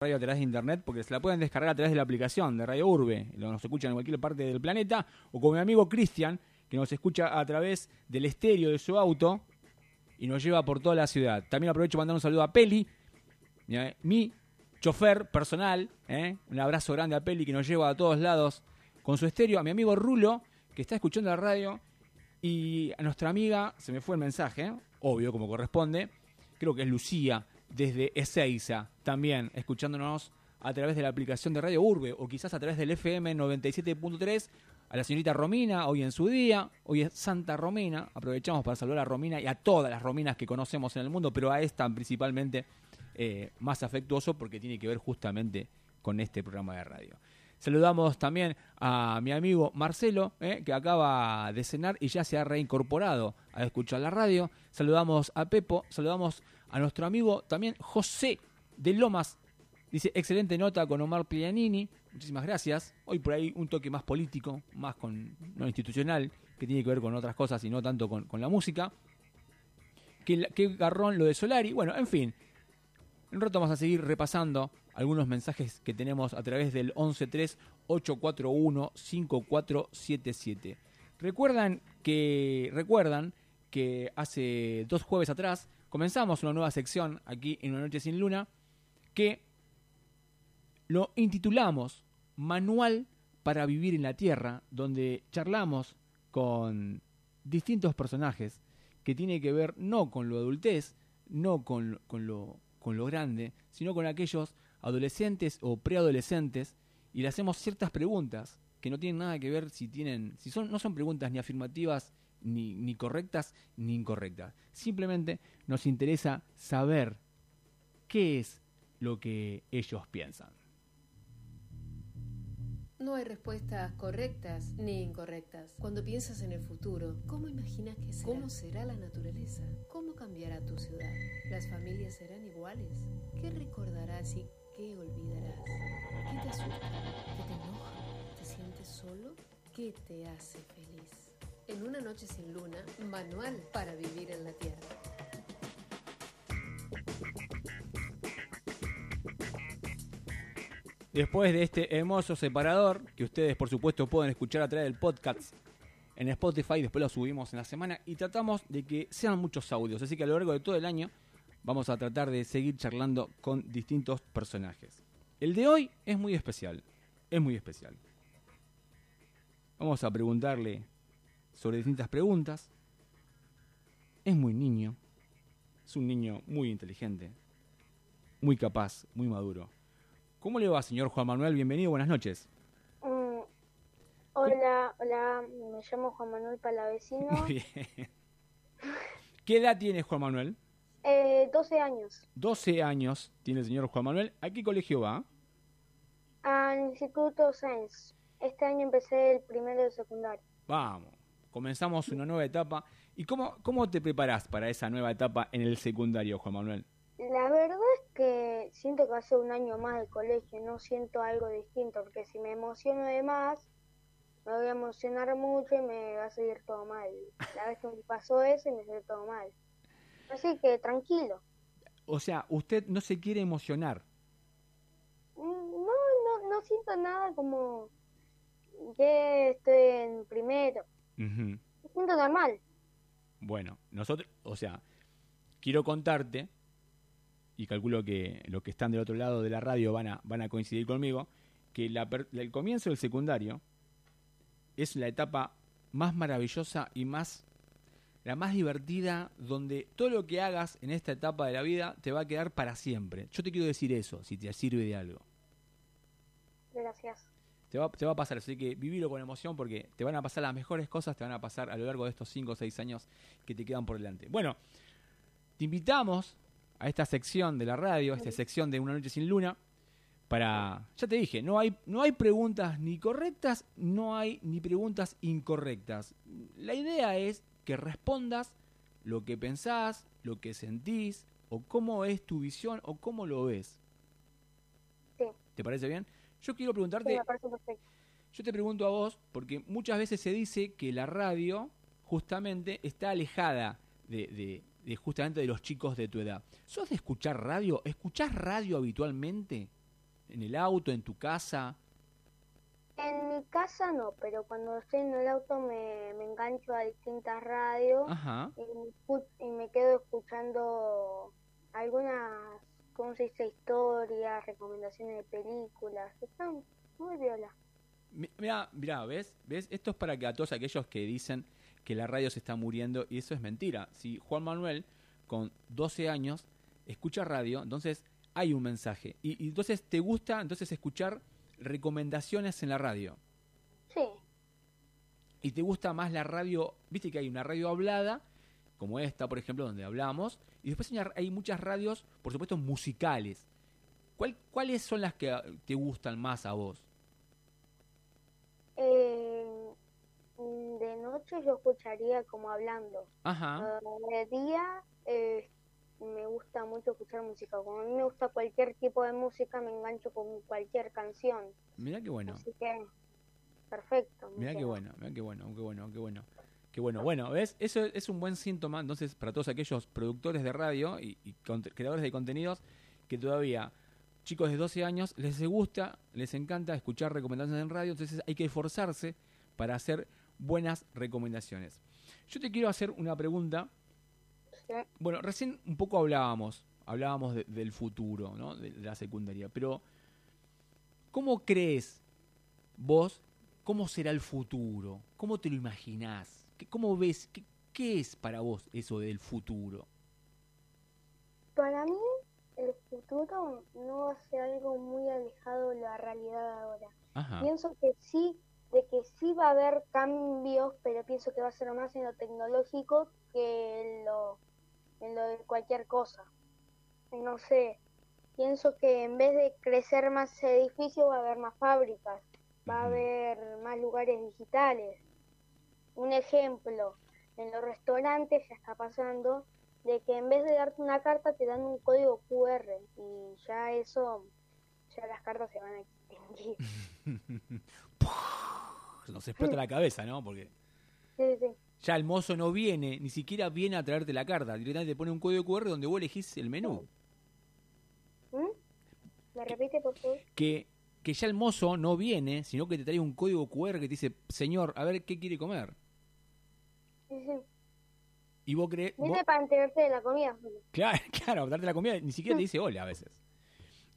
radio a través de internet porque se la pueden descargar a través de la aplicación de Radio Urbe, nos escuchan en cualquier parte del planeta, o con mi amigo Cristian, que nos escucha a través del estéreo de su auto y nos lleva por toda la ciudad. También aprovecho para mandar un saludo a Peli, mi chofer personal, ¿eh? un abrazo grande a Peli que nos lleva a todos lados con su estéreo, a mi amigo Rulo, que está escuchando la radio, y a nuestra amiga, se me fue el mensaje, obvio, como corresponde, creo que es Lucía, desde Ezeiza, también escuchándonos a través de la aplicación de Radio Urbe o quizás a través del FM 97.3 a la señorita Romina, hoy en su día, hoy es Santa Romina, aprovechamos para saludar a Romina y a todas las Rominas que conocemos en el mundo, pero a esta principalmente eh, más afectuoso porque tiene que ver justamente con este programa de radio. Saludamos también a mi amigo Marcelo, eh, que acaba de cenar y ya se ha reincorporado a escuchar la radio. Saludamos a Pepo, saludamos nuestro amigo también José de Lomas. Dice, excelente nota con Omar Pianini. Muchísimas gracias. Hoy por ahí un toque más político, más con no institucional, que tiene que ver con otras cosas y no tanto con, la música. Qué, qué garrón lo de Solari. Bueno, en fin. En un rato vamos a seguir repasando algunos mensajes que tenemos a través del 113-841-5477. Recuerdan que, recuerdan que hace dos jueves atrás comenzamos una nueva sección aquí en Una Noche Sin Luna que lo intitulamos Manual para Vivir en la Tierra, donde charlamos con distintos personajes que tiene que ver no con lo adultez, no con, con, lo, con lo grande, sino con aquellos adolescentes o preadolescentes y le hacemos ciertas preguntas que no tienen nada que ver si tienen, si son, no son preguntas ni afirmativas, ni, ni correctas, ni incorrectas. Simplemente nos interesa saber qué es lo que ellos piensan. No hay respuestas correctas ni incorrectas. Cuando piensas en el futuro, ¿cómo imaginas que será? ¿Cómo será la naturaleza? ¿Cómo cambiará tu ciudad? ¿Las familias serán iguales? ¿Qué recordarás y ¿Qué olvidarás? ¿Qué te asusta? ¿Qué te enoja? ¿Te sientes solo? ¿Qué te hace feliz? En una noche sin luna, manual para vivir en la Tierra. Después de este hermoso separador, que ustedes por supuesto pueden escuchar a través del podcast en Spotify, después lo subimos en la semana y tratamos de que sean muchos audios, así que a lo largo de todo el año vamos a tratar de seguir charlando con distintos personajes. El de hoy es muy especial, es muy especial. Vamos a preguntarle sobre distintas preguntas. Es muy niño, es un niño muy inteligente, muy capaz, muy maduro. ¿Cómo le va, señor Juan Manuel? Bienvenido, buenas noches. Mm, hola, hola, me llamo Juan Manuel Palavecino. Muy bien. ¿Qué edad tiene Juan Manuel? Eh, 12 años. 12 años tiene el señor Juan Manuel. ¿A qué colegio va? Al Instituto Science. Este año empecé el primero de secundario. Vamos, comenzamos una nueva etapa. ¿Y cómo, cómo te preparas para esa nueva etapa en el secundario, Juan Manuel? La verdad es que siento que hace un año más de colegio, no siento algo distinto, porque si me emociono de más, me voy a emocionar mucho y me va a seguir todo mal. La vez que me pasó eso y me salió todo mal. Así que tranquilo. O sea, usted no se quiere emocionar. Mm, no, no, no siento nada como que estoy en primero. Me siento normal. Bueno, nosotros, o sea, quiero contarte, y calculo que los que están del otro lado de la radio van a, van a coincidir conmigo, que la, el comienzo del secundario es la etapa más maravillosa y más la más divertida, donde todo lo que hagas en esta etapa de la vida te va a quedar para siempre. Yo te quiero decir eso, si te sirve de algo. Gracias. Te va, te va a pasar, así que vivilo con emoción porque te van a pasar las mejores cosas, te van a pasar a lo largo de estos 5 o 6 años que te quedan por delante. Bueno, te invitamos a esta sección de la radio, a esta sección de Una Noche Sin Luna, para, ya te dije, no hay, no hay preguntas ni correctas, no hay ni preguntas incorrectas. La idea es que respondas lo que pensás, lo que sentís, o cómo es tu visión, o cómo lo ves. Sí. ¿Te parece bien? Yo quiero preguntarte... Yo te pregunto a vos, porque muchas veces se dice que la radio justamente está alejada de, de, justamente de los chicos de tu edad. ¿Sos de escuchar radio? ¿Escuchás radio habitualmente? ¿En el auto, en tu casa? En mi casa no, pero cuando estoy en el auto me, me engancho a distintas radios Ajá. y me, escu- y me quedo escuchando algunas, ¿cómo se dice? Historias, recomendaciones de películas. Están muy viola. Mi- Mira, mira, ¿ves? ¿ves? Esto es para que a todos aquellos que dicen que la radio se está muriendo y eso es mentira. Si Juan Manuel, con 12 años, escucha radio, entonces hay un mensaje. Y, y entonces te gusta entonces escuchar recomendaciones en la radio. Sí, Y te gusta más la radio, viste que hay una radio hablada, como esta, por ejemplo, donde hablamos, y después hay, muchas radios, por supuesto, musicales. ¿Cuál- ¿Cuáles son las que te gustan más a vos? eh, de noche yo escucharía como hablando. Ajá. De día eh, me gusta mucho escuchar música. Como a mí me gusta cualquier tipo de música, me engancho con cualquier canción. Mira qué bueno. Así que, perfecto. Mira qué bueno, mira qué bueno, qué bueno, qué bueno. Qué bueno, bueno, ¿ves? Eso es un buen síntoma, entonces, para todos aquellos productores de radio y, creadores de contenidos que todavía, chicos de 12 años, les gusta, les encanta escuchar recomendaciones en radio, entonces hay que esforzarse para hacer buenas recomendaciones. Yo te quiero hacer una pregunta. Bueno, recién un poco hablábamos, hablábamos de- del futuro, ¿no? De la secundaria, pero ¿cómo crees vos cómo será el futuro? ¿Cómo te lo imaginás? ¿Qué- ¿Cómo ves? ¿Qué, qué es para vos eso del futuro? Para mí, el futuro no va a ser algo muy alejado de la realidad ahora. Ajá. Pienso que sí, de que sí va a haber cambios, pero pienso que va a ser más en lo tecnológico que en lo, en lo de cualquier cosa. No sé, pienso que en vez de crecer más edificios va a haber más fábricas, va a haber más lugares digitales. Un ejemplo, en los restaurantes ya está pasando de que en vez de darte una carta te dan un código QR y ya eso, ya las cartas se van a extinguir. Nos explota la cabeza, ¿no? Porque Sí, sí. ya el mozo no viene, ni siquiera viene a traerte la carta. Directamente te pone un código QR donde vos elegís el menú. ¿Mm? ¿Me repite, por favor? Que, que ya el mozo no viene, sino que te trae un código QR que te dice, señor, a ver qué quiere comer. Sí, sí. Y vos crees... vos- para enterarte de la comida. Claro, claro, darte la comida, ni siquiera te dice hola a veces.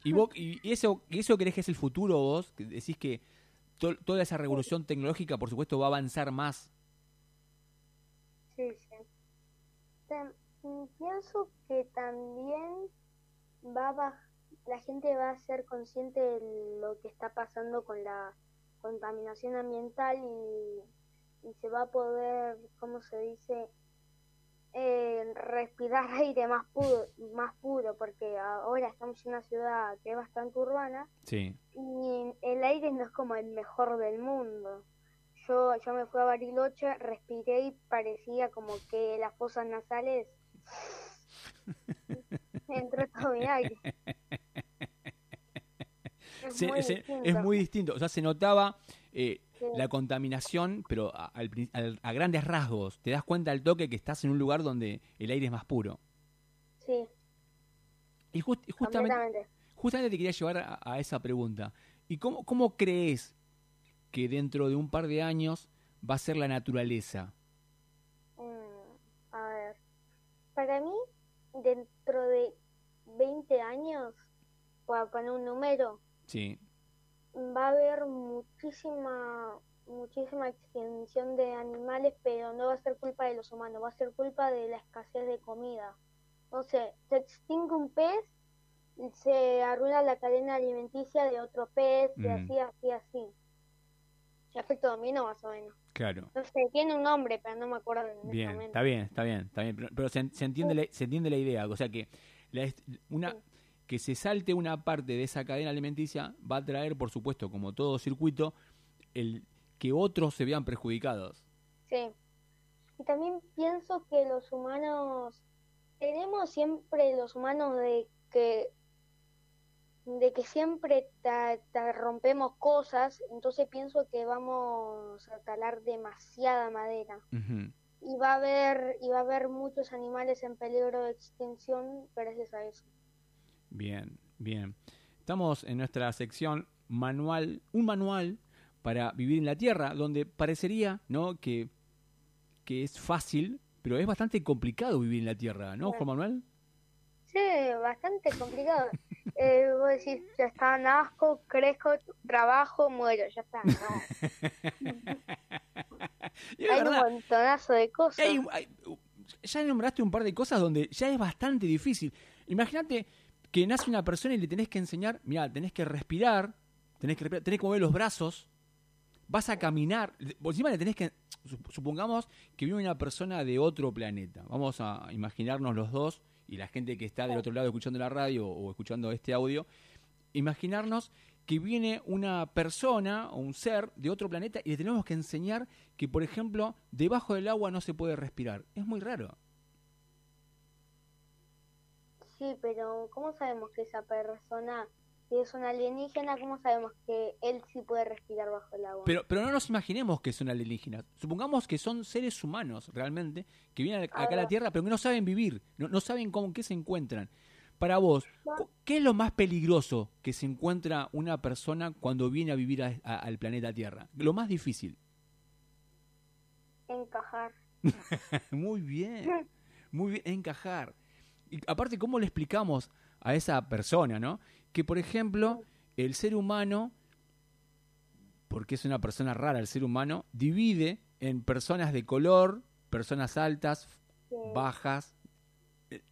Y vos, y eso, y eso crees que es el futuro vos, que decís que to- toda esa revolución tecnológica, por supuesto, va a avanzar más. Sí, sí. Tam- mm, pienso que también va a la gente va a ser consciente de lo que está pasando con la contaminación ambiental y, y se va a poder, ¿cómo se dice? Eh, respirar aire más puro, más puro, porque ahora estamos en una ciudad que es bastante urbana Sí. y el aire no es como el mejor del mundo. Yo, yo me fui a Bariloche, respiré y parecía como que las fosas nasales entró todo mi aire. Es Se- muy se- es muy distinto. O sea, se notaba eh, Sí. la contaminación, pero a, a grandes rasgos. Te das cuenta al toque que estás en un lugar donde el aire es más puro. Sí, Y, just- y justamente, justamente te quería llevar a, a esa pregunta. ¿Y cómo, cómo crees que dentro de un par de años va a ser la naturaleza? Mm, a ver, para mí, dentro de 20 años, para poner un número, Sí. Va a haber muchísima muchísima extinción de animales, pero no va a ser culpa de los humanos, va a ser culpa de la escasez de comida. No sé, se extingue un pez, y se arruina la cadena alimenticia de otro pez, y Mm. así, así, así. Efecto dominó, más o menos. Claro. No sé, tiene un nombre, pero no me acuerdo en este Bien, está bien, está bien, está bien. Pero, pero se, se entiende la, se entiende la idea. O sea que la una Sí. Que se salte una parte de esa cadena alimenticia va a traer, por supuesto, como todo circuito, el que otros se vean perjudicados. Sí. Y también pienso que los humanos tenemos siempre los humanos de que de que siempre ta- ta- rompemos cosas, entonces pienso que vamos a talar demasiada madera y va a haber y va a haber muchos animales en peligro de extinción gracias a eso. Bien, bien. Estamos en nuestra sección manual, un manual para vivir en la Tierra, donde parecería, ¿no? Que, que es fácil, pero es bastante complicado vivir en la Tierra, ¿no, Juan Manuel? Sí, bastante complicado. eh, vos decís, ya está, nazco, crezco, trabajo, muero, ya está. No. hay un montonazo de cosas. ya nombraste un par de cosas donde ya es bastante difícil. Imagínate que nace una persona y le tenés que enseñar, mira, tenés que respirar, tenés que, tenés que mover los brazos, vas a caminar, por encima le tenés que, supongamos que vive una persona de otro planeta, vamos a imaginarnos los dos y la gente que está del otro lado escuchando la radio o escuchando este audio, imaginarnos que viene una persona o un ser de otro planeta y le tenemos que enseñar que, por ejemplo, debajo del agua no se puede respirar. Es muy raro. Sí, pero ¿cómo sabemos que esa persona, si es una alienígena, cómo sabemos que él sí puede respirar bajo el agua? Pero, pero no nos imaginemos que son alienígenas. Supongamos que son seres humanos realmente, que vienen acá a la Tierra, pero que no saben vivir, no, no saben cómo qué se encuentran. Para vos, ¿qué es lo más peligroso que se encuentra una persona cuando viene a vivir al planeta Tierra? Lo más difícil. Encajar. muy bien, muy bien, encajar. Y aparte, ¿cómo le explicamos a esa persona, no? Que, por ejemplo, el ser humano, porque es una persona rara el ser humano, divide en personas de color, personas altas, bajas.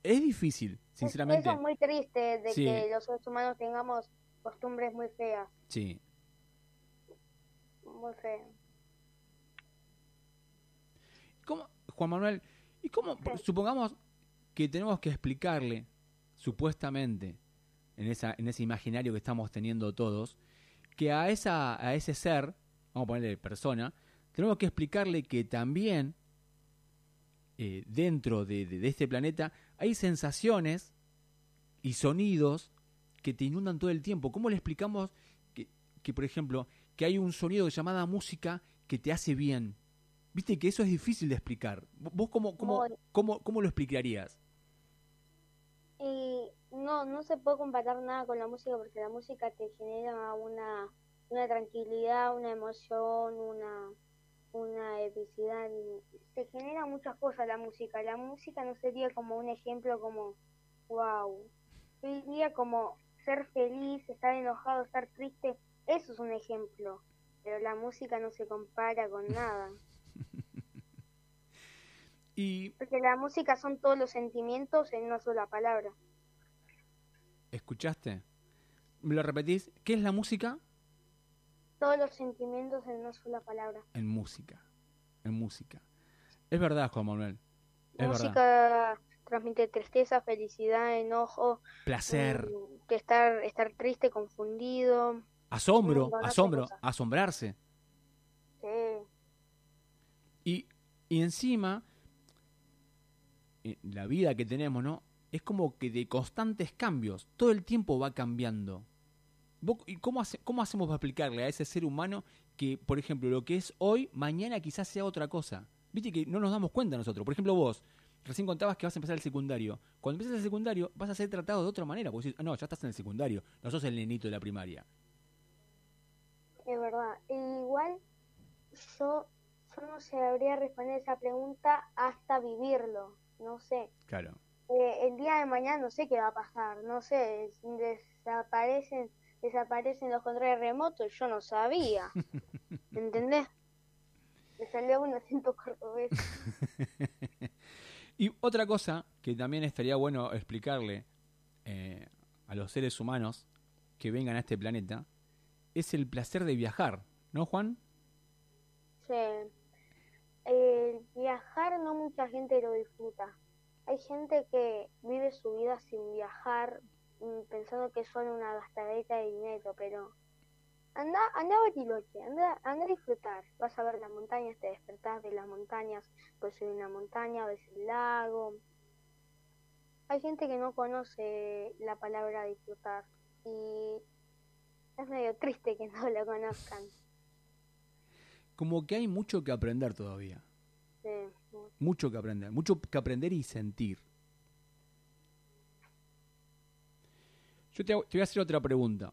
Es difícil sinceramente. Eso es muy triste de que los seres humanos tengamos costumbres muy feas. Sí. Muy feas. ¿Cómo, Juan Manuel, y cómo, supongamos que tenemos que explicarle, supuestamente, en, esa, en ese imaginario que estamos teniendo todos, que a, esa, a ese ser, vamos a ponerle persona, tenemos que explicarle que también eh, dentro de, este planeta hay sensaciones y sonidos que te inundan todo el tiempo. ¿Cómo le explicamos que, que, por ejemplo, que hay un sonido llamada música que te hace bien? Viste que eso es difícil de explicar. ¿Vos cómo, cómo, cómo, cómo lo explicarías? Y no, no se puede comparar nada con la música porque la música te genera una, una tranquilidad, una emoción, una, una epicidad. Te genera muchas cosas la música. La música no sería como un ejemplo como, wow. Sería como ser feliz, estar enojado, estar triste. Eso es un ejemplo. Pero la música no se compara con nada. y... Porque la música son todos los sentimientos en una sola palabra. ¿Escuchaste? ¿Me lo repetís? ¿Qué es la música? todos los sentimientos en una sola palabra. En música, en música. Es verdad, Juan Manuel. Es música transmite tristeza, felicidad, enojo, placer, que estar estar triste, confundido, asombro, asombro, asombrarse. Sí. Y, y encima eh, la vida que tenemos, ¿no? Es como que de constantes cambios, todo el tiempo va cambiando. ¿Y cómo, cómo hacemos para explicarle a ese ser humano que, por ejemplo, lo que es hoy, mañana quizás sea otra cosa? Viste que no nos damos cuenta nosotros. Por ejemplo, vos, recién contabas que vas a empezar el secundario. Cuando empiezas el secundario, vas a ser tratado de otra manera. Porque decís, no, ya estás en el secundario, no sos el nenito de la primaria. Es verdad. igual, yo, yo no sabría responder esa pregunta hasta vivirlo. No sé. Claro. Eh, el día de mañana no sé qué va a pasar. No sé, desaparecen desaparecen los controles remotos, yo no sabía. ¿Entendés? Me salió un acento cordobés. y otra cosa que también estaría bueno explicarle eh, a los seres humanos que vengan a este planeta es el placer de viajar, ¿no, Juan? Sí. El viajar no mucha gente lo disfruta. Hay gente que vive su vida sin viajar Mm, pensando que es solo una gastadita de dinero, pero anda, anda a Bariloche, anda, anda a disfrutar. Vas a ver las montañas, te despertás de las montañas, puedes subir una montaña, ves el lago. Hay gente que no conoce la palabra disfrutar y es medio triste que no lo conozcan. Como que hay mucho que aprender todavía. Sí. Mucho que aprender, mucho que aprender y sentir. Yo te, te voy a hacer otra pregunta.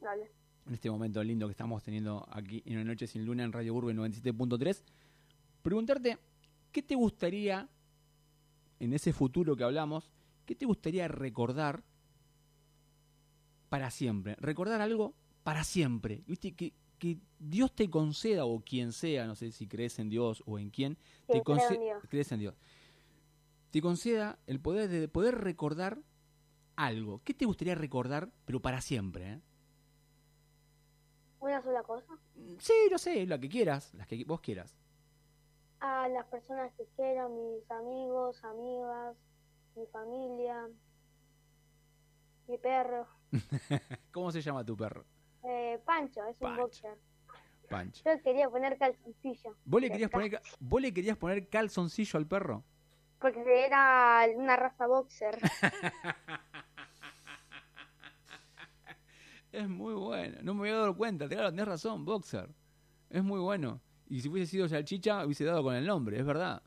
Dale. En este momento lindo que estamos teniendo aquí en Una Noche Sin Luna en Radio Urbe 97.3. Preguntarte, ¿qué te gustaría, en ese futuro que hablamos, qué te gustaría recordar para siempre? Recordar algo para siempre. ¿Viste? Que, que Dios te conceda, o quien sea, no sé si crees en Dios o en quién, Sí, te creo en conce- Dios. crees en Dios. Te conceda el poder de poder recordar algo. ¿Qué te gustaría recordar, pero para siempre? eh? Una sola cosa. Sí, no sé, la que quieras, las que vos quieras. A las personas que quiero, mis amigos, amigas, mi familia, mi perro. ¿Cómo se llama tu perro? Eh, Pancho, es un boxer. Pancho. Yo quería poner calzoncillo. ¿Vos le, querías poner, ¿Vos le querías poner calzoncillo al perro? Porque era una raza boxer. Es muy bueno. No me había dado cuenta. Claro, tenés razón, boxer. Es muy bueno. Y si hubiese sido salchicha, hubiese dado con el nombre, es verdad.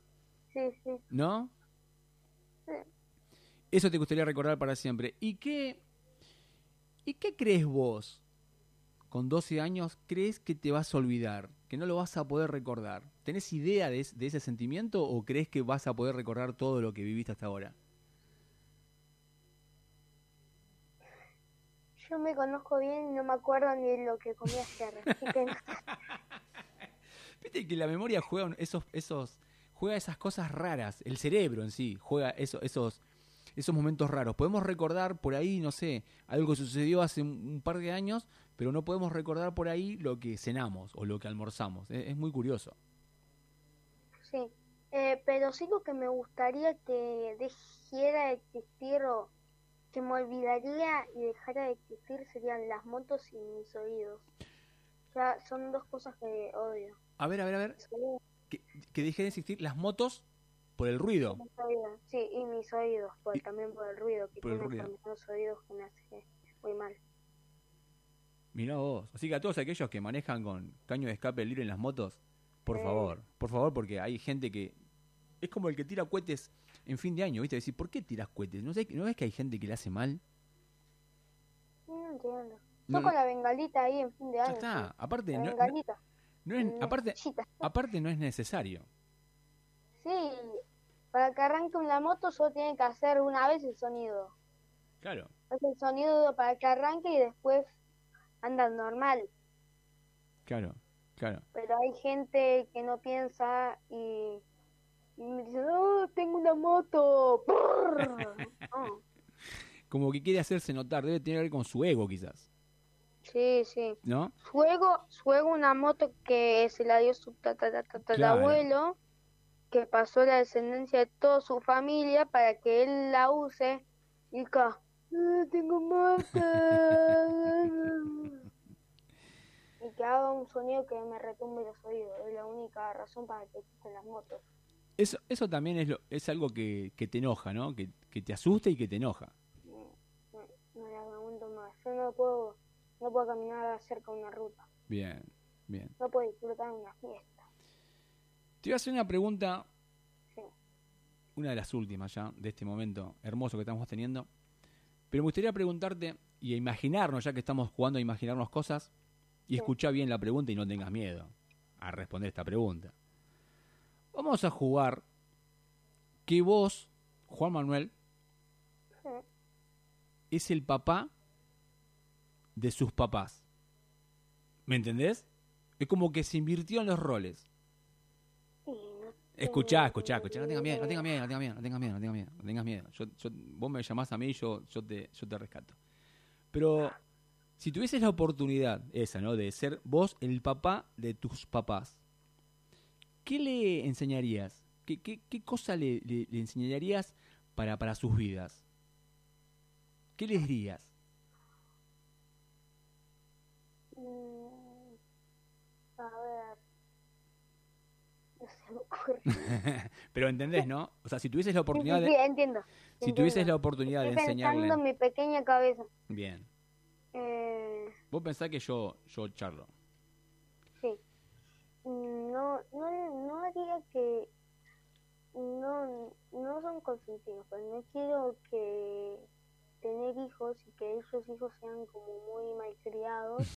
Sí, sí. ¿No? Sí. Eso te gustaría recordar para siempre. ¿Y qué, ¿Y qué crees vos? Con 12 años, ¿crees que te vas a olvidar? ¿Que no lo vas a poder recordar? ¿Tenés idea de, de ese sentimiento o crees que vas a poder recordar todo lo que viviste hasta ahora? Yo me conozco bien y no me acuerdo ni de lo que comí ayer. Así que no. Viste que la memoria juega esos, esos, juega esas cosas raras. El cerebro en sí juega eso- esos, esos momentos raros. Podemos recordar por ahí, no sé, algo que sucedió hace un, un par de años, pero no podemos recordar por ahí lo que cenamos o lo que almorzamos. Es, es muy curioso. Sí. Eh, pero sí lo que me gustaría que dejara de existir o que me olvidaría y dejara de existir serían las motos y mis oídos. Ya son dos cosas que odio. A ver, a ver, a ver. Que, que deje de existir las motos por el ruido. Sí, y mis oídos, por, Y- también por el ruido que por el ruido. mis oídos que me hace muy mal. Mirá vos. Así que a todos aquellos que manejan con caño de escape libre en las motos, por Sí. favor, por favor, porque hay gente que es como el que tira cohetes en fin de año, ¿viste? Decir, ¿por qué tiras cohetes? ¿No, sé, ¿No ves que hay gente que le hace mal? No entiendo. No, Yo con la bengalita ahí en fin de ya año. está. sí. Aparte, La no, no- bengalita. no es, aparte, no es necesario. Sí, para que arranque una moto solo tiene que hacer una vez el sonido. Claro. Hace el sonido para que arranque y después anda normal. Claro, claro. Pero hay gente que no piensa y, y me dice, oh, tengo una moto. No. Como que quiere hacerse notar, debe tener que ver con su ego quizás, Sí, sí. ¿no? Su ego, su ego una moto que se la dio su tatarabuelo, que pasó la descendencia de toda su familia para que él la use. Y acá, "Ah, tengo moto. y que haga un sonido que me retumbe los oídos. Es la única razón para que existen las motos. Eso, eso también es, lo, es algo que, que te enoja, ¿no? Que, que te asusta y que te enoja. No, no, no la aguanto más. Yo no puedo, no puedo caminar cerca de una ruta. Bien, bien. No puedo disfrutar una fiesta. Te voy a hacer una pregunta, Sí. una de las últimas ya, de este momento hermoso que estamos teniendo. Pero me gustaría preguntarte y a imaginarnos, ya que estamos jugando a imaginarnos cosas, y Sí. escuchá bien la pregunta y no tengas miedo a responder esta pregunta. Vamos a jugar que vos, Juan Manuel, es el papá de sus papás. ¿Me entendés? Es como que se invirtió en los roles. Escuchá, escuchá, escuchá, no tengas miedo, no tengas miedo, no tengas miedo, no tengas miedo, no tengas miedo, no tengas miedo. Vos me llamás a mí y yo, yo, te, rescato. Pero si tuvieses la oportunidad esa, ¿no? De ser vos el papá de tus papás, ¿qué le enseñarías? ¿Qué, cosa le, enseñarías para, para sus vidas? ¿Qué les dirías? Mm, A ver. No se me ocurre. Pero entendés, ¿no? O sea, si tuvieses la oportunidad Sí, sí, de, sí, entiendo. si tuvieses la entiendo. oportunidad de Estoy pensando enseñarle, en mi pequeña cabeza. bien. Eh, Vos pensás que yo, yo charlo. sí. No, no, no haría que. No, no son consentidos, pero no quiero que tener hijos y que esos hijos sean como muy malcriados